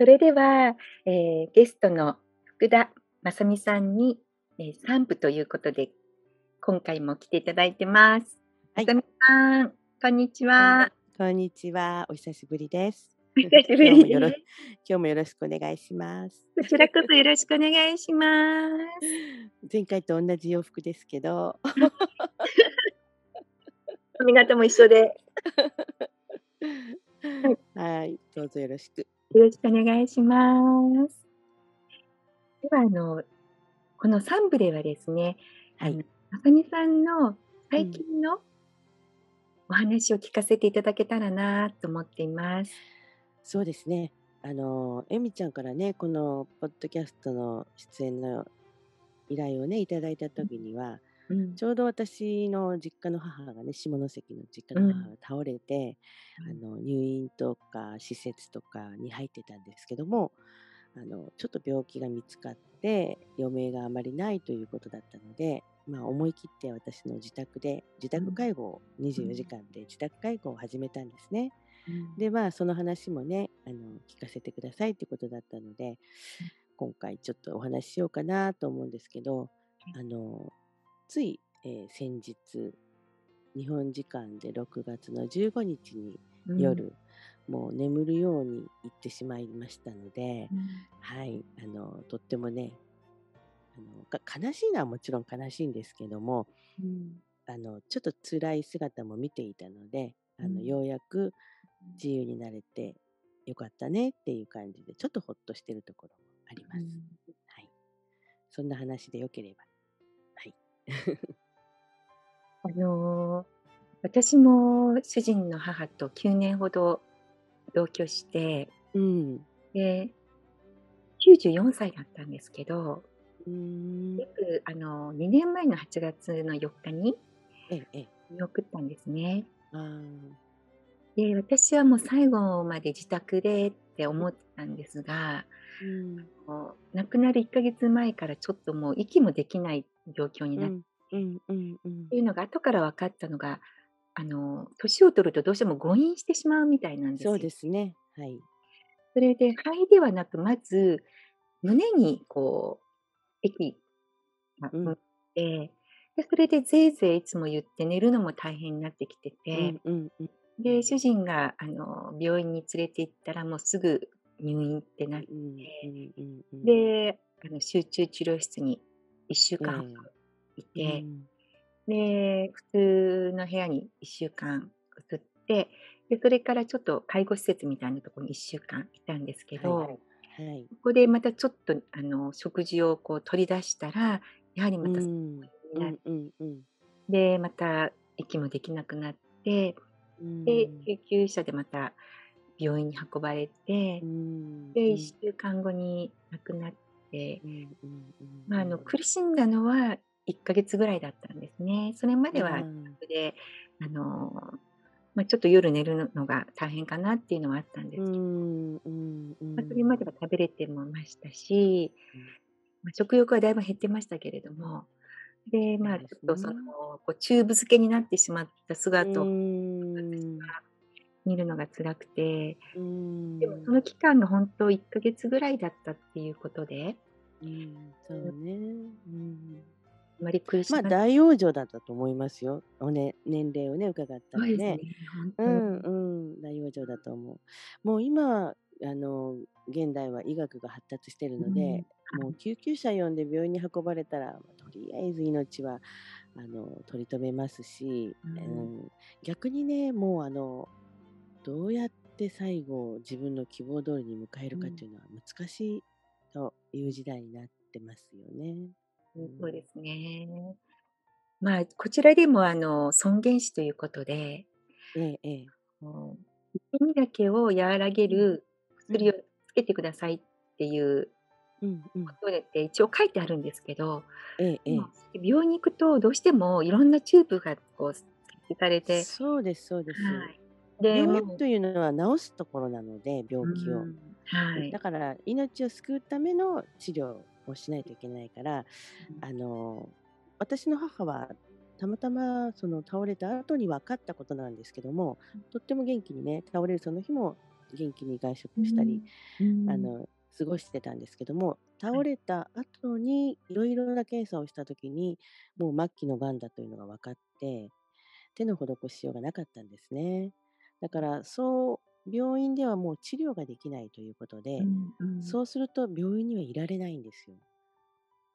それでは、えーゲストの福田正美さんに、えー、散布ということで、今回も来ていただいてます。はい正美さん、こんにちは。こんにちは。お久しぶりです。今日もよろしくお願いします。こちらこそよろしくお願いします。前回と同じ洋服ですけど、髪型も一緒で、はい、どうぞよろしく。よろしくお願いします。では、あの、この3部ではですね、はいまさみさんの最近のお話を聞かせていただけたらなと思っています。そうですね。あの、えみちゃんからね、このポッドキャストの出演の依頼をね、いただいた時には、うん。ちょうど私の実家の母がね、下関の実家の母が倒れて、うん。あの入院とか施設とかに入ってたんですけども、あのちょっと病気が見つかって余命があまりないということだったので、まあ、思い切って私の自宅で自宅介護を24時間で自宅介護を始めたんですね。でまあその話もねあの聞かせてくださいってことだったので今回ちょっとお話ししようかなと思うんですけどあのつい、えー先日日本時間で6月の15日にうん。夜、もう眠るように行ってしまいましたので、うん。はい、あのとってもねあのか悲しいのはもちろん悲しいんですけどもうん。あのちょっと辛い姿も見ていたのであの、うん。ようやく自由になれてよかったねっていう感じでちょっとほっとしてるところもあります。はい、そんな話でよければ。はい、あのー私も主人の母と9年ほど同居して、うん。で、94歳だったんですけど、うーん。約あの2年前の8月の4日にええええ。見送ったんですね。あー。で、私はもう最後まで自宅でって思ってたんですが、うん。亡くなる1ヶ月前からちょっともう息もできない状況になって、うんうんうんっていうのが後から分かったのが、あの、年を取るとどうしても誤飲してしまうみたいなんですよ。そうですね。はい。それで肺ではなく、まず胸にこう、液がうん乗って、で、それでぜいぜいいつも言って寝るのも大変になってきてうてん、うんうんで、主人があの病院に連れて行ったらもうすぐ入院ってなって、うんうんうんうんで、あの集中治療室に1週間いえて、で、普通の部屋に1週間移って、で、それからちょっと介護施設みたいなところに1週間いたんですけど、はいはい。ここでまたちょっとあの食事をこう取り出したら、やはりまた、うん。うんうんうん。で、また息もできなくなって、うん。で、救急車でまた病院に運ばれてう、ん。で、1週間後に亡くなって、まあ、あの苦しんだのは1ヶ月ぐらいだったんですね。それまではうん。で、あのまあ、ちょっと夜寝るのが大変かなっていうのはあったんですけど、まあ、それまでは食べれてもましたし、まあ、食欲はだいぶ減ってましたけれども、で、まあ、ちょっとその、こうチューブ漬けになってしまった姿うをん見るのが辛くて、うん。でもその期間が本当1ヶ月ぐらいだったっていうことで、うんそうね。うん。あまり苦しまあな大往生だったと思いますよ。おね年齢をね伺ったらね。ね。。うんうん、大往生だと思う。もう今あの現代は医学が発達してるので、もう救急車呼んで病院に運ばれたら、まあとりあえず命はあの取り留めますし、うん。うん。逆にねもうあのどうやって最後を自分の希望通りに迎えるかっていうのは難しいという時代になってますよね。そうですね。まあ、こちらでもあの尊厳死ということで、えええ痛みだけを和らげる薬をつけてくださいっていううんうん。ことでって一応書いてあるんですけど、ええ病院に行くとどうしてもいろんなチューブがこう設置されて、そうですそうです。はい、で病も院というのは治すところなので病気を、うん。はい。だから命を救うための治療をしないといけないから、うん。あの私の母はたまたまその倒れた後に分かったことなんですけども、とっても元気にね、倒れるその日も元気に外食したり、うん。あの、過ごしてたんですけども、倒れた後にいろいろな検査をした時に、もう末期の癌だというのが分かって、手の施しようがなかったんですね。だから、そう、病院ではもう治療ができないということで、うんうん。そうすると病院にはいられないんですよ。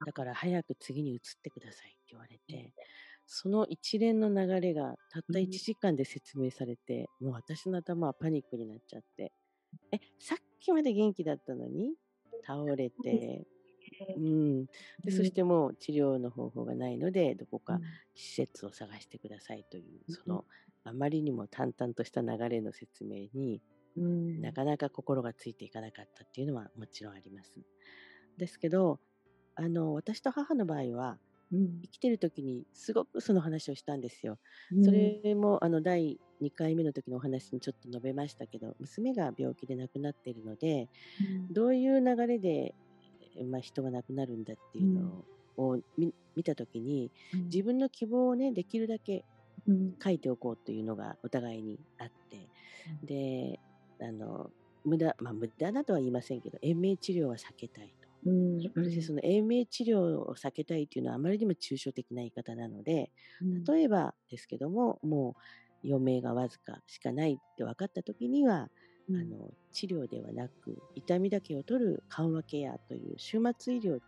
だから早く次に移ってくださいって言われて、その一連の流れがたった1うん。時間で説明されて、もう私の頭はパニックになっちゃって、え、さっきまで元気だったのに？倒れて、うね。ん。で、そうん。してもう治療の方法がないので、どこかうん。施設を探してくださいという、そうん。のあまりにも淡々とした流れの説明に、うん。なかなか心がついていかなかったっていうのはもちろんあります。ですけど、あの、私と母の場合は、うん。生きてる時にすごくその話をしたんですよ。そうん。れもあの第2回目の時のお話にちょっと述べましたけど、娘が病気で亡くなっているので、うん。どういう流れで、え、まあ、人が亡くなるんだっていううん。のをみ見た時に、うん。自分の希望をね、できるだけうん。書いておこうというのがお互いにあって、うん。で、あの、無駄まあ、無駄なとは言いませんけど、延命治療は避けたいと。うんうそしてん。その延命治療を避けたいっていうのはあまりにも抽象的な言い方なので、うん。例えばですけども、もう余命がわずかしかないって分かった時には、うん。あの、治療ではなく、痛みだけを取る緩和ケアという終末医療、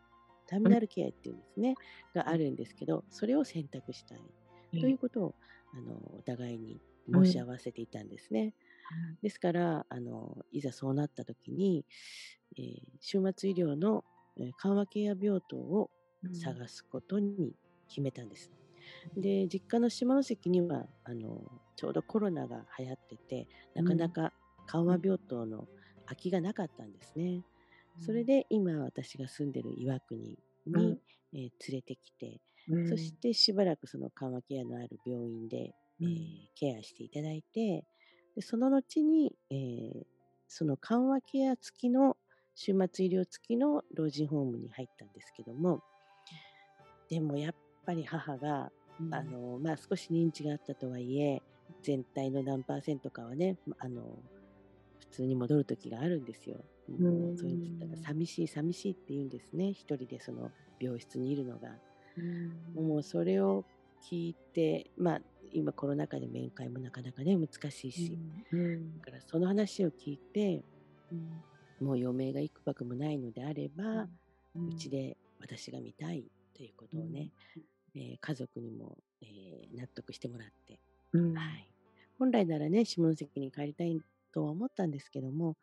ターミうん。ナルケアっていうんですね、があるんですけど、それを選択したいええ。ということを、あの、お互いに申しうん。合わせていたんですね。はい。ですから、あの、いざそうなった時に、えー終末医療の、え、緩和ケア病棟をうん。探すことに決めたんです。うん。で、実家の下関には、あの、ちょうどコロナが流行ってて、なかなうん。か緩うん。和病棟の空きがなかったんですね。それうん。で今私が住んでる岩国に、うん。えー連れてきて、そしうん。てしばらくその緩和ケアのある病院で、えーうん。ケアしていただいて、で、その後に、えーその緩和ケア付きの終末医療付きの老人ホームに入ったんですけども、でもやっぱり母が、うん。あの、まあ、少し認知があったとはいえ、全体の何パーセントかはね、ま、あの、普通に戻る時があるんですよ。うーもうそういうつったらん。寂しい寂しいって言うんですね、一人でその病室にいるのが。うーん。もうそれを聞いて、まあ、今コロナ禍で面会もなかなかね、難しいうし、ん。うん。だからその話を聞いて、うん。もう余命が幾ばくもないのであれば、うちで私が見たいということうん。をね、えー家族にも、えー納得してもらって、うん。はい。本来ならね、下関に帰りたいとは思ったんですけども、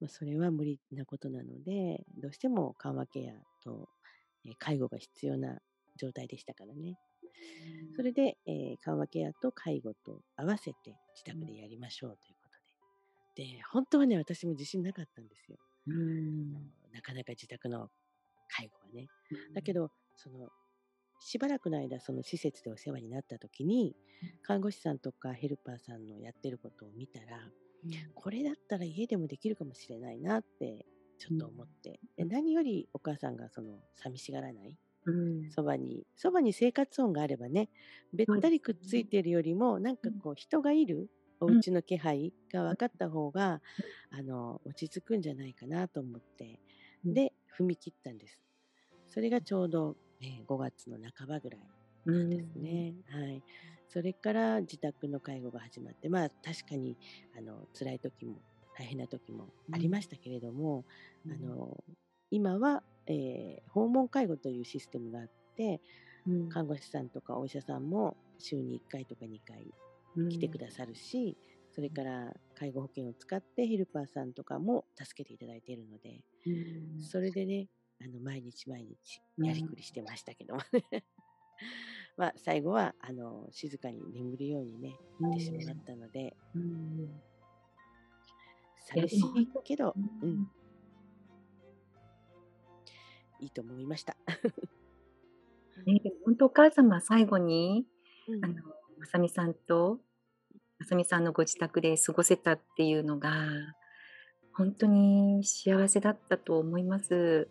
まあ、それは無理なことなので、どうしても緩和ケアと、えー介護が必要な状態でしたからね。それで、えー緩和ケアと介護と合わせて自うん。宅でやりましょうということで。で、本当はね、私も自信なかったんですよ。なかなか自宅の介護はね。うん。だけど、その、しばらくの間、その施設でお世話になった時に、うん。看護師さんとかヘルパーさんのやってることを見たら、うん。これだったら家でもできるかもしれないなってちょっとうん。思って。で、何よりお母さんがその寂しがらない。うん。そばに、そばに生活音があればね、べったり。くっついてるよりも、なんうん。かこう人がいるおうん。家の気配がうん。分かった方が、うん。あの、落ち着くんじゃないかなと思って、うん。で、踏み切ったんです。それがちょうど、えー5月の半ばぐらいなんですん。ね。はい。それから自宅の介護が始まって、まあ確かに、あの、辛い時も大変な時もありうん。ましたけれども、うん。あの、今は、えー訪問介護というシステムがあって、うん。看護師さんとかお医者さんも週に1回とか2回うん。来てくださるし、それから介護保険を使ってヘルパーさんとかも助けていただいているので、うん。それでね、あの、毎日毎日やりうん。くりしてましたけどもね。まあ、最後は、あの、静かに眠るようにね、う行ってしまっん。たので、うん。寂しいけど、ううん、ん。いいと思いました。ね、でもほんとお母様最後に、うん。あの、まさみさんと、まさみさんのご自宅で過ごせたっていうのが、ほんとに幸せだったと思います。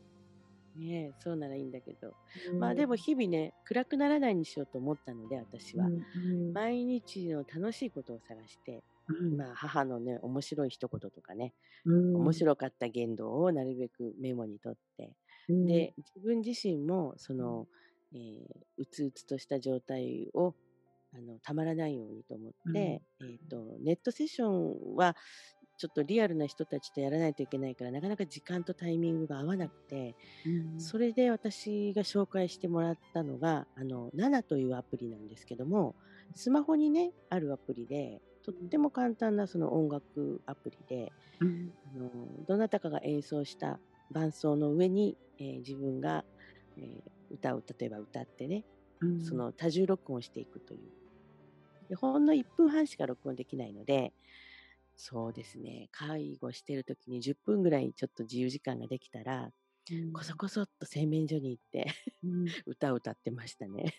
ねえ、そうならいいんだけど。うまあ、でもん。日々ね、暗くならないにしようと思ったので、私は。うんうん。毎日の楽しいことを探して、うん。まあ、母のね、面白い一言とかね、うん。面白かった言動をなるべくメモに取って、うん。で、自分自身もそうん。の、えーうつうつとした状態をあのたまらないようにと思っうん。て、えーと、ネットセッションはちょっとリアルな人たちとやらないといけないから、なかなか時間とタイミングが合わなくて、うん。それで私が紹介してもらったのが、あの、ナナというアプリなんですけども、スマホにね、あるアプリで、とっても簡単なその音楽アプリで、うん。あの、どなたかが演奏した伴奏の上に、えー自分が、えー歌を例えば歌ってね、うん。その多重録音していくという。でほんの1分半しか録音できないので、そうですね、介護してる時に10分ぐらいちょっと自由時間ができたら、うん。こそこそっと洗面所に行ってうん。歌を歌ってましたね。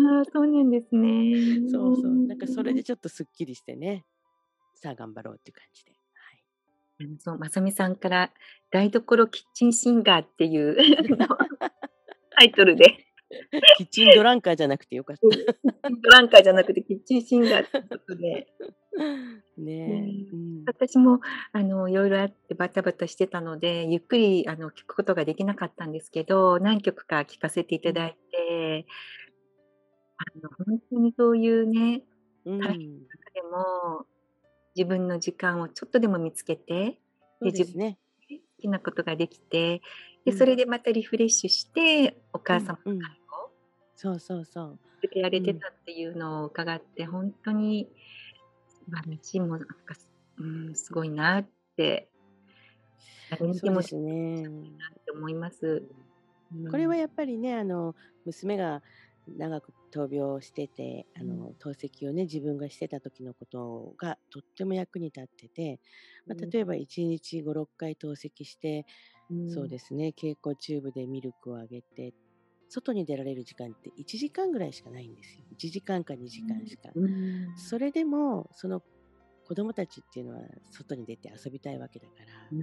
ああ、そうなんですね。そううそう。なんかそれん。でちょっとすっきりしてね、さあ頑張ろうっていう感じで。そう、まさみさんから台所キッチンシンガーっていう タイトルでキッチンドランカーじゃなくてよかっうん、た。キッチンブランカーじゃなくてキッチンシンガーってことで。ねうん。私もあの、色々あってバタバタしてたので、ゆっくりあの、聞くことができなかったんですけど、何曲か聴かせていうん。ただいてあの、ほんとにそういうね、う大変なん。中でも、自分の時間をちょっとでも見つけて、で、自分好きなことができて、で、そうん。れでまたリフレッシュして、おうん、母様のうん。介護そうそうそう。続けられうん。てたっていうのを伺って、ほんとに素晴らしいものなんか、すうーん、すごいなって、誰にでもすね。なって思います。うこれはん。やっぱりね、あの、娘が長く闘病してて、うん。あの、透析をね、自分がしてた時のことがとっても役に立ってて、ま、うん。例えば1日5、6回透析して、うん。そうですね、経口チューブでミルクをあげて、外に出られる時間って1時間ぐらいしかないんですよ。1時間か2時間しか。うん。それでも、その子供たちっていうのは外に出て遊びたいわけだから、うー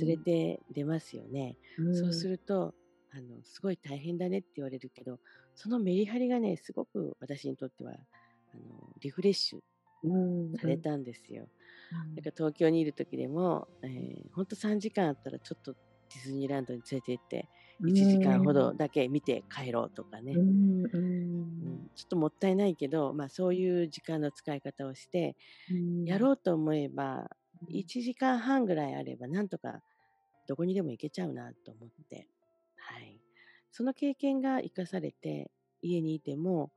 連れん。て出ますよね。うそうす。ると、あの、すごい大変だねって言われるけど、そのメリハリがね、すごく私にとっては、あの、リフレッシュうーん、うん。されたんですよ。だかうん。ら東京にいる時でも、ええ、ほんと3時間あったらちょっとディズニーランドに連れて行って、うー1時間ほどん。だけ見て帰ろうとかね。うーん、うーうん、ん。ちょっともったいないけど、ま、そういう時間の使い方をして、うーん。やろうと思えば、うん。1時間半ぐらいあれば、なんとかどこにでも行けちゃうなと思って、はい。その経験が生かされて、家にいても、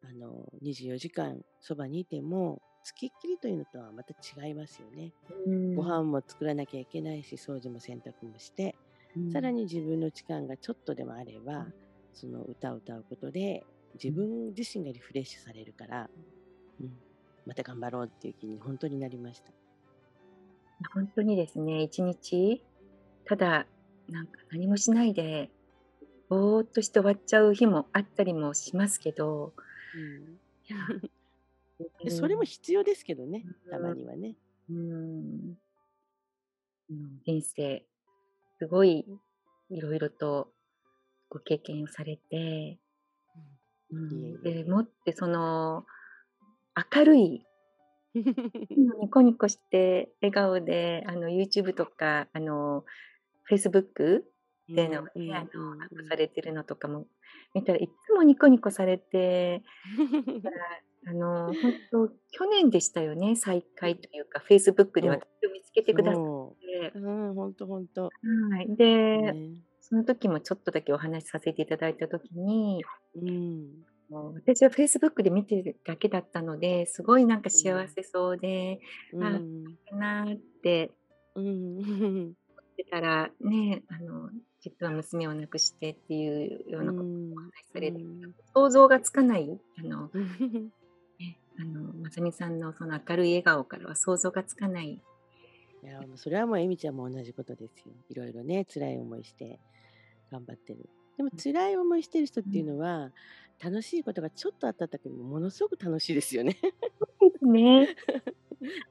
あの、24時間そばにいても、付きっきりというのとはまた違いますよね。ごん。飯も作らなきゃいけないし、掃除も洗濯もして、うん。さらに自分の時間がちょっとでもあれば、うん。その歌を歌うことで、自うん。分自身がリフレッシュされるから、うん。うん、また頑張ろうっていう気にほんとになりました。ま、ほんとにですね、1日、ただ、なんか何もしないで、ぼーっとして終わっちゃう日もあったりもしますけどうん。それもん。必要ですけどね、たうーん。まにはね。うーん。うん、人生、すごい色々とご経験をされてううん。で。もってその、明るいうん、ニコニコして笑顔で、あの、YouTube とか、あの、Facebook でのね、うの、アッんうされてるのとかも見たらいっつもニコニコされて、あの、ほんと、去年でしたよね、再うん。会というか、Facebook でそ私を見つけう。てくださっ。てうん、ほんとほんと。はい。で、ね。その時もちょっとだけお話しさせていただいた時にうん。もう、私は Facebook で見てるだけだったので、すごいなんかうん。幸せそうで、うああ、ん。かなってうん。てたら、ね、あの、実は娘を亡くしてっていうよううなことおん、話しうされて、ん。想像がつかない、あのね、あの、まさみさんのその明るい笑顔からは想像がつかないいや、もうそれはもうエミちゃんも同じことですよ。色々ね、辛い思いして頑張ってる。でもうん。辛い思いしてる人っていううん。のは、楽しいことがちょっとあっただけでも、ものすごく楽しいですよね。ね。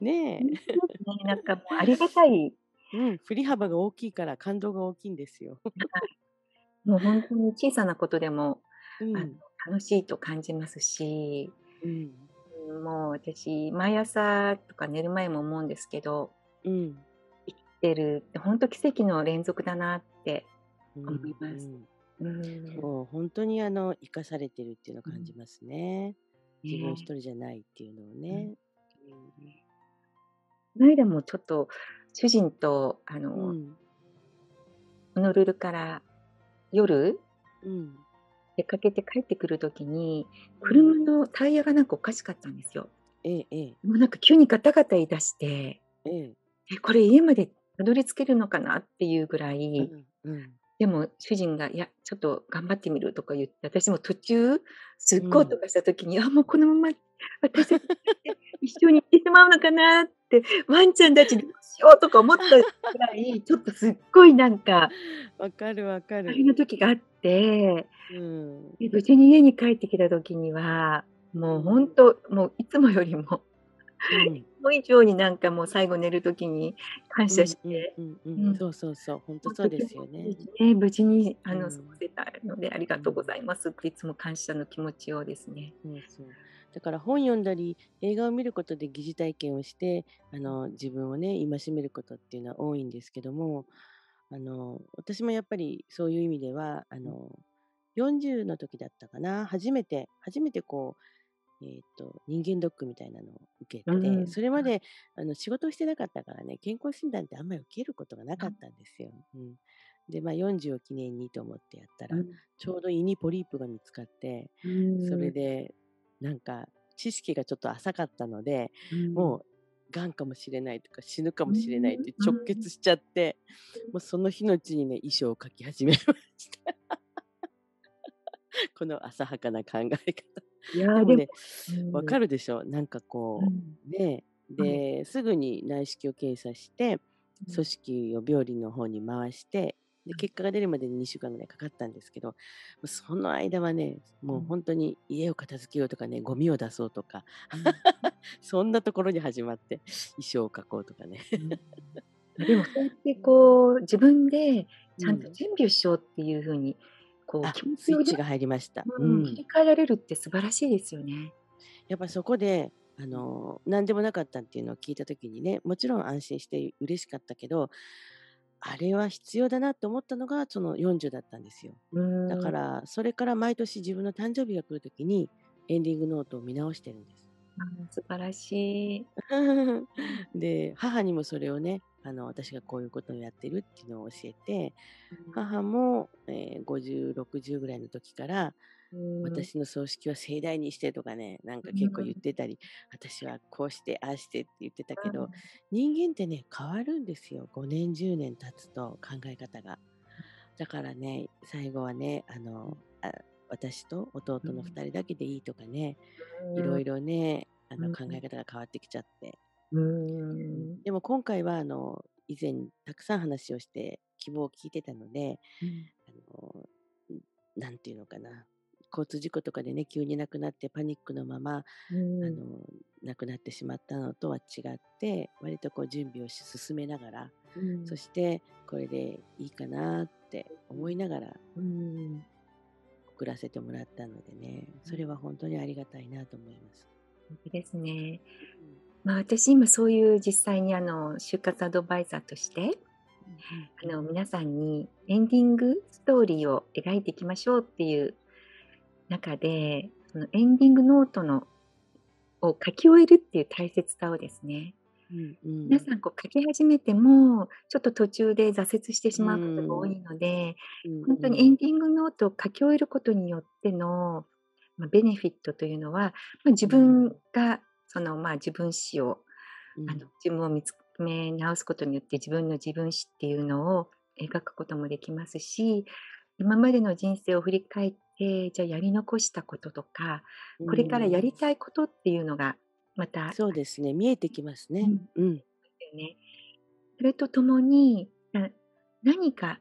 ほ ねえ。なんかもうありがたいうん、振り幅が大きいから感動が大きいんですよ。はい。もう本当に小さなことでも、あの、うん。楽しいと感じますし、うん。うん、もう私、毎朝とか寝る前も思うんですけど、うん。生きてるって本当奇跡の連続だなって思うんいます。うん。うん。そう、本当にあの、生かされてるっていうのをうん。感じますね。自分一ね。人じゃないっていうのをうん。ね。うん。こないだもちょっと主人とあの、うん。ホノルルから夜うん。出かけて帰ってくる時に、うん。車のタイヤがなんかおかしかったんですよ。ええええ。もうなんか急にガタガタ言い出して、ええ。え、これ家までたどり着けるのかなっていうぐらい、うんうん。でも主人が、いや、ちょっと頑張ってみるとか言って、私も途中、すっうん。ごい音がした時に、あ、もうこのまま私たち一緒に行ってしまうのかなって、ワンちゃんたちどうしようとか思ったぐらい、ちょっとすっごいなんか、わかるわかあれる。の時があって、うん。で、無事に家に帰ってきた時には、もうほんうん。と、もういつもよりもも以上になんかもう最後寝る時に感謝うんうんして、うんうん。うん、そうそうそう、ほんとそうですよね。無事にあの過ごうん。せたのでありがとうごうん。ざいますっていつも感謝の気持ちをですね。そうそう。だから本読んだり、映画を見ることで疑似体験をして、あの、自分をね、戒めることっていうのは多いんですけども、あの、私もやっぱりそういう意味では、あの、40の時だったかな、初めて初めてこう、えっと、人間ドックみたいなのを受けて、うん、それまで、あの、仕事をしてなかったからね、健康診断ってあんまり受けることがなかったんですよ。うん。で、まあ、40を記念にと思ってやったら、うん、ちょうど胃にポリープが見つかって、うそれん、で、なんか、知識がちょっと浅かったので、うん、もう、癌かもしれないとか死ぬかもしれないっうん、て直うん。結しちゃって、もうその日のうちにね、遺書を書き始めました。この浅はかな考え方。いや、でもね、うん、わかるでしょ。なんかこうね、はい。で、すぐに内視鏡検査して、うん、組織を病理の方に回して、で、はい。結果が出るまでに2週間ぐらいかかったんですけど、その間はね、もううん、本当に家を片付けようとかね、ゴミを出そうとか、うん、そんなところに始まって、遺書を書こうとかね。うん。あ、でもそうやってこう、自分でちゃんとうん。準備をしようっていう風に、こうあ、気持ちスイッチが入りました。ううん、切ん。り替えられるって素晴らしいですよね。やっぱそこで、あうん、の、何でもなかったっていうのを聞いた時にね、もちろん安心して嬉しかったけど、あれは必要だなって思ったのが、その40だったんですよ。だから、それから毎年自分の誕生日が来る時に、エンディングノートを見直してるんです。素晴らしい。うん、で、母にもそれをね、あの、私がこういうことをやってるっていうのを教えて、うん、母も、えー50、60ぐらいの時から、うーん、私の葬式は盛大にしてとかね、なんかう結構言っん、てたり、私はこうしてああしてって言ってたけど、うん、人間ってね、変わるんですよ。5年、10年経つと考え方が。だからね、最後はね、あの、あ私と弟のうん、2人だけでいいとかね、いろいろね、あの考えうん、方が変わってきちゃって。うーうん、ん、でも今回はあの、以前たくさん話をして希望を聞いてたので、うん、あの、んなんていうのかな、交通事故とかでね、急に亡くなってパニックのまま、うーん、あの、亡くなってしまったのとは違って、割とこう準備をし進めながら、うん、そしてこれでいいかなって思いながらうん、送らせてもらったのでね、それは本当にありがたいなと思います。ほんとですね。うん。まあ、私今そういう実際にあの、就活アドバイザーとして。あの、皆さんにエンディングストーリーを描いていきましょうっていう中で、そのエンディングノートのを書き終えるっていう大切さをですね、うんうん。皆さんこう書き始めても、ちょっと途中で挫折してしうまうことが多ん。いので、うんほんとにエうん。ンディングノートを書き終えることによっての、ま、ベネフィットというのは、ま、自うん。分がその、まあ、自分史をあの、うん。自分を見つめ直すことによって、自分の自分史っていうのを描くこともできますし、今までの人生を振り返って、じゃあやり残したこととか、うこれからやん。りたいことっていうのがまたそうですね、見えてきますね。うん、うん。よね。それとともに、な何か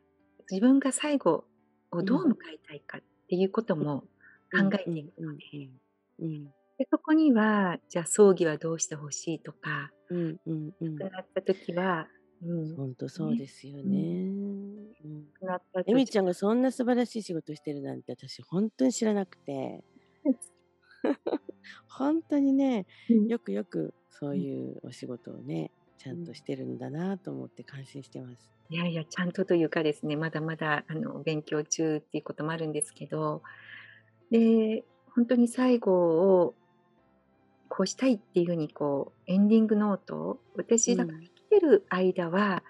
自分が最後をどううん。迎えたいかっていうことも考うんうえていくのんうんうん。うん。で、そこには、じゃあ葬儀はどうして欲しいとか、うんうんうん。亡くなった時はうん。ほんとそうね。ですようん。ね。うん。なったエとじミちゃんがそんな素晴らしい仕事してるなんて、私ほんとに知らなくて。ほんとにね、うん。よくよくそううん。いうお仕事をね、ちゃんとうん。してるんだなと思って感心してます。いやいや、ちゃんとというかですね、まだまだあの、勉強中っていうこともあるんですけど、で、ほんとに最後をこうしたいっていう風にこう、エンディングノート、私だからうん。生きてる間は、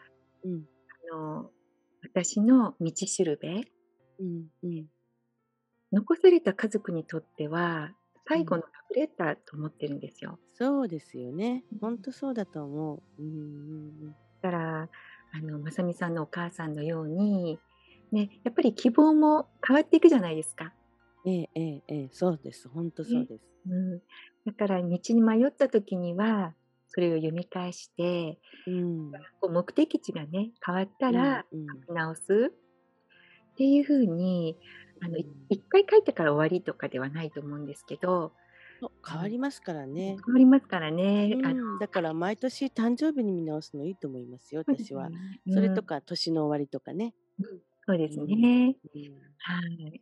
うん。あの、私の道しるべうんうん。残された家族にとっては、うん。最後のラブレターと思ってるんですよ。そうですよね。うん。ほんとそうだと思う。うんうんうん。だから、あの、まさみさんのお母さんのように、ね、やっぱり希望も変わっていくじゃないですか。ええええええ、そうです。ほんとそうね。です。うん。だから道に迷った時には、それを読み返して、うん。こう目的地がね、変わったうんらうん。書き直すっていう風に、あの、いうん。1回書いてから終わりとかではないと思うんですけど、変わりますからね。変わりますからうね。あのん、だから毎年誕生日に見直すのいいと思いますよ、私は。ね。それうん。とか年の終わりとかね。うん、そうですうん。ね。うん。はい。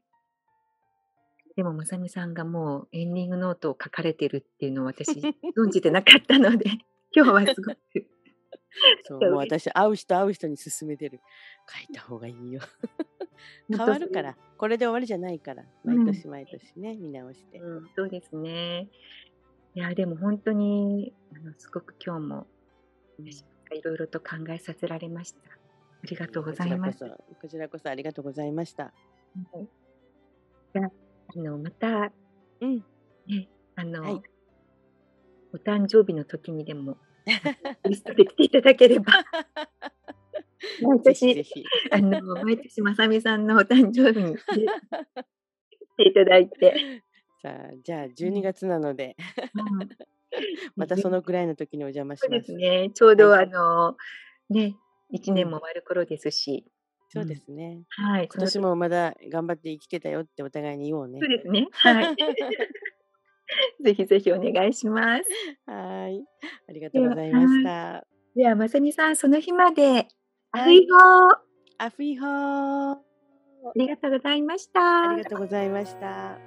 でも、まさみさんがもうエンディングノートを書かれてるっていうのを私 存じてなかったので、今日はすごく そう、もう私、会う人会う人に勧めてる。書いた方がいいよ。変わるから。これで終わりじゃないから。毎うん。年毎年ね、見直して。うん、そうですね。いや、でもほんとに、あの、すごく今日も、うん。私が色々と考えさせられました。ありがとうございます。ちらこそこちらこそありがとうございました。はい。じゃ、あの、またうん。ね、あはい。のお誕生日の時にでも、ゲストで来ていただければ。毎 ぜひ年、ぜひ。あの、毎年まさみさんのお誕生日にで来ていただいて。さあ、じゃあじゅうにうん。がつなので。うん。またそのくらいの時にお邪魔そうでします。すね、ちょうはい。どあの、ね、いちねんうん。も終わる頃ですし。うそうでん。すね。はい、今年もまだ頑張って生きてたよってお互いに言おうね。そうですね、はい。ぜひぜひお願いします。はい、ありがとうございましはい。た。では、まさみさん、その日まで、アフはい。イホー。アフイホー。ありがとうございましありた。がとうございました。